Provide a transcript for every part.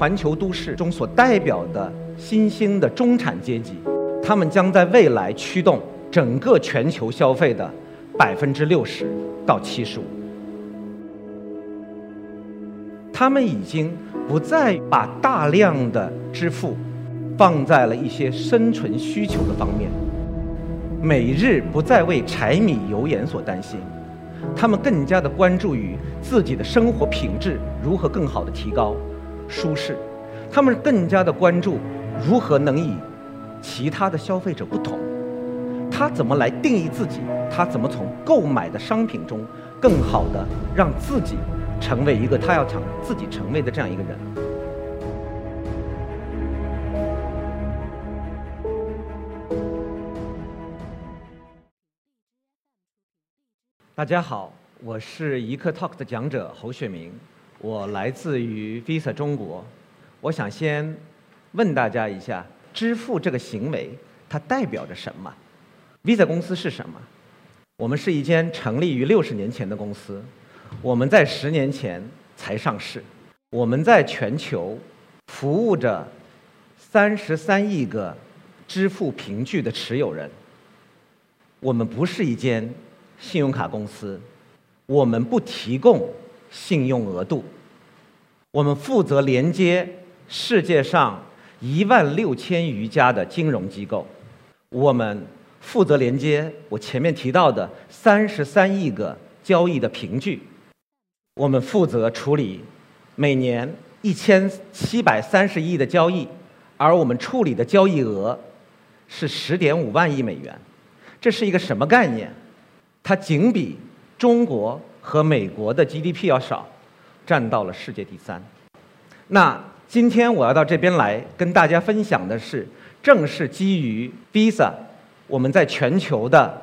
环球都市中所代表的新兴的中产阶级，他们将在未来驱动整个全球消费的百分之六十到七十五。他们已经不再把大量的支付放在了一些生存需求的方面，每日不再为柴米油盐所担心，他们更加的关注于自己的生活品质如何更好的提高。舒适，他们更加的关注如何能与其他的消费者不同，他怎么来定义自己，他怎么从购买的商品中更好的让自己成为一个他要想自己成为的这样一个人。大家好，我是一刻 Talk 的讲者侯雪明。我来自于 Visa 中国，我想先问大家一下，支付这个行为它代表着什么？Visa 公司是什么？我们是一间成立于六十年前的公司，我们在十年前才上市，我们在全球服务着三十三亿个支付凭据的持有人。我们不是一间信用卡公司，我们不提供。信用额度，我们负责连接世界上一万六千余家的金融机构，我们负责连接我前面提到的三十三亿个交易的凭据，我们负责处理每年一千七百三十亿的交易，而我们处理的交易额是十点五万亿美元，这是一个什么概念？它仅比中国。和美国的 GDP 要少，占到了世界第三。那今天我要到这边来跟大家分享的是，正是基于 Visa，我们在全球的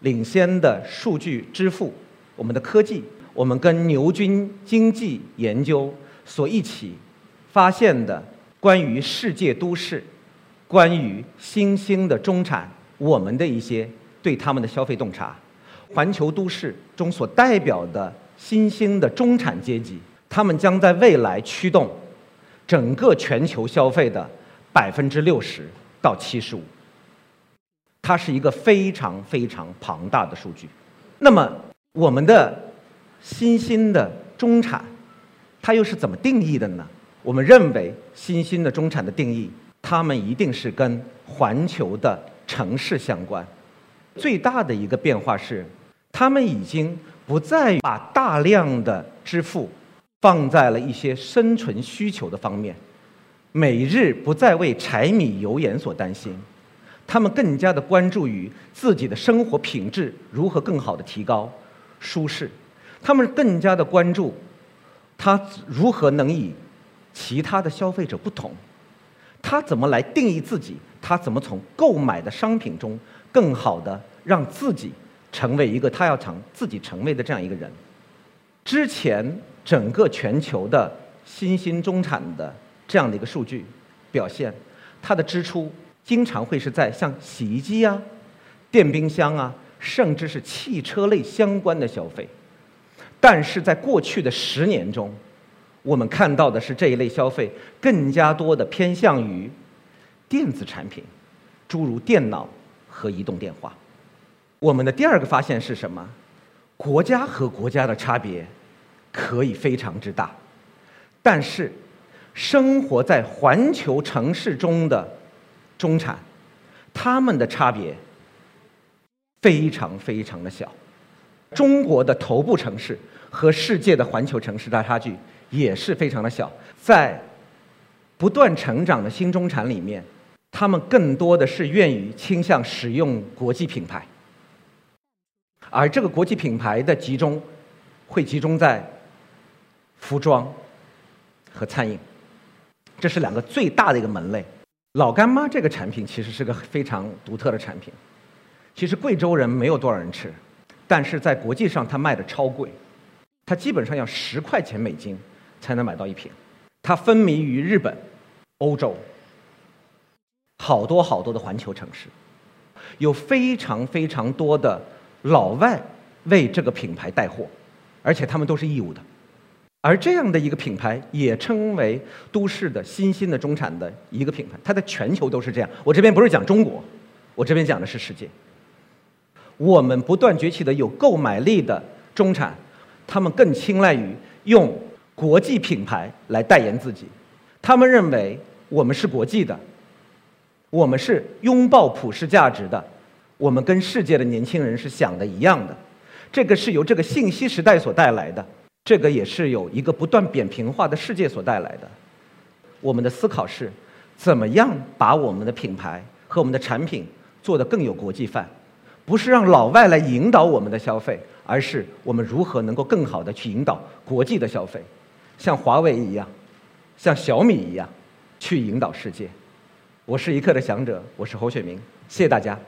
领先的数据支付，我们的科技，我们跟牛津经济研究所一起发现的关于世界都市，关于新兴的中产，我们的一些对他们的消费洞察。环球都市中所代表的新兴的中产阶级，他们将在未来驱动整个全球消费的百分之六十到七十五。它是一个非常非常庞大的数据。那么，我们的新兴的中产，它又是怎么定义的呢？我们认为，新兴的中产的定义，他们一定是跟环球的城市相关。最大的一个变化是。他们已经不再把大量的支付放在了一些生存需求的方面，每日不再为柴米油盐所担心，他们更加的关注于自己的生活品质如何更好的提高舒适，他们更加的关注他如何能与其他的消费者不同，他怎么来定义自己，他怎么从购买的商品中更好的让自己。成为一个他要成自己成为的这样一个人。之前整个全球的新兴中产的这样的一个数据表现，它的支出经常会是在像洗衣机啊、电冰箱啊，甚至是汽车类相关的消费。但是在过去的十年中，我们看到的是这一类消费更加多的偏向于电子产品，诸如电脑和移动电话。我们的第二个发现是什么？国家和国家的差别可以非常之大，但是生活在环球城市中的中产，他们的差别非常非常的小。中国的头部城市和世界的环球城市的差距也是非常的小。在不断成长的新中产里面，他们更多的是愿意倾向使用国际品牌。而这个国际品牌的集中，会集中在服装和餐饮，这是两个最大的一个门类。老干妈这个产品其实是个非常独特的产品，其实贵州人没有多少人吃，但是在国际上它卖的超贵，它基本上要十块钱美金才能买到一瓶。它风靡于日本、欧洲，好多好多的环球城市，有非常非常多的。老外为这个品牌带货，而且他们都是义务的。而这样的一个品牌也称为都市的新兴的中产的一个品牌，它在全球都是这样。我这边不是讲中国，我这边讲的是世界。我们不断崛起的有购买力的中产，他们更青睐于用国际品牌来代言自己，他们认为我们是国际的，我们是拥抱普世价值的，我们跟世界的年轻人是想的一样的。这个是由这个信息时代所带来的。这个也是有一个不断扁平化的世界所带来的。我们的思考是，怎么样把我们的品牌和我们的产品做得更有国际范？不是让老外来引导我们的消费，而是我们如何能够更好的去引导国际的消费，像华为一样，像小米一样，去引导世界。我是一刻的想者，我是侯雪明，谢谢大家。